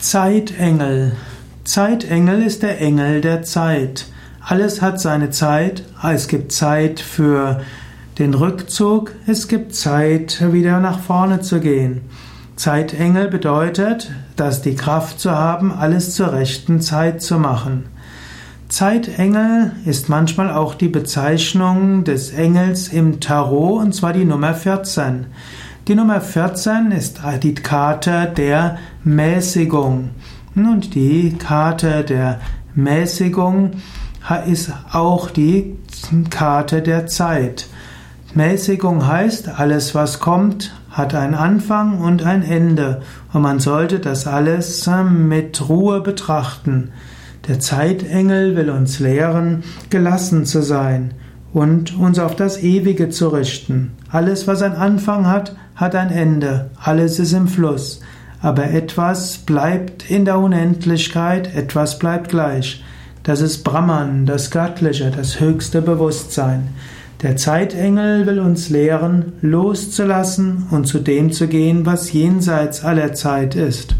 Zeitengel. Zeitengel ist der Engel der Zeit. Alles hat seine Zeit. Es gibt Zeit für den Rückzug. Es gibt Zeit, wieder nach vorne zu gehen. Zeitengel bedeutet, dass die Kraft zu haben, alles zur rechten Zeit zu machen. Zeitengel ist manchmal auch die Bezeichnung des Engels im Tarot, und zwar die Nummer 14. Die Nummer 14 ist die Karte der Mäßigung. Und die Karte der Mäßigung ist auch die Karte der Zeit. Mäßigung heißt, alles was kommt, hat einen Anfang und ein Ende. Und man sollte das alles mit Ruhe betrachten. Der Zeitengel will uns lehren, gelassen zu sein und uns auf das Ewige zu richten. Alles, was einen Anfang hat, hat ein Ende. Alles ist im Fluss. Aber etwas bleibt in der Unendlichkeit, etwas bleibt gleich. Das ist Brahman, das Göttliche, das höchste Bewusstsein. Der Zeitengel will uns lehren, loszulassen und zu dem zu gehen, was jenseits aller Zeit ist.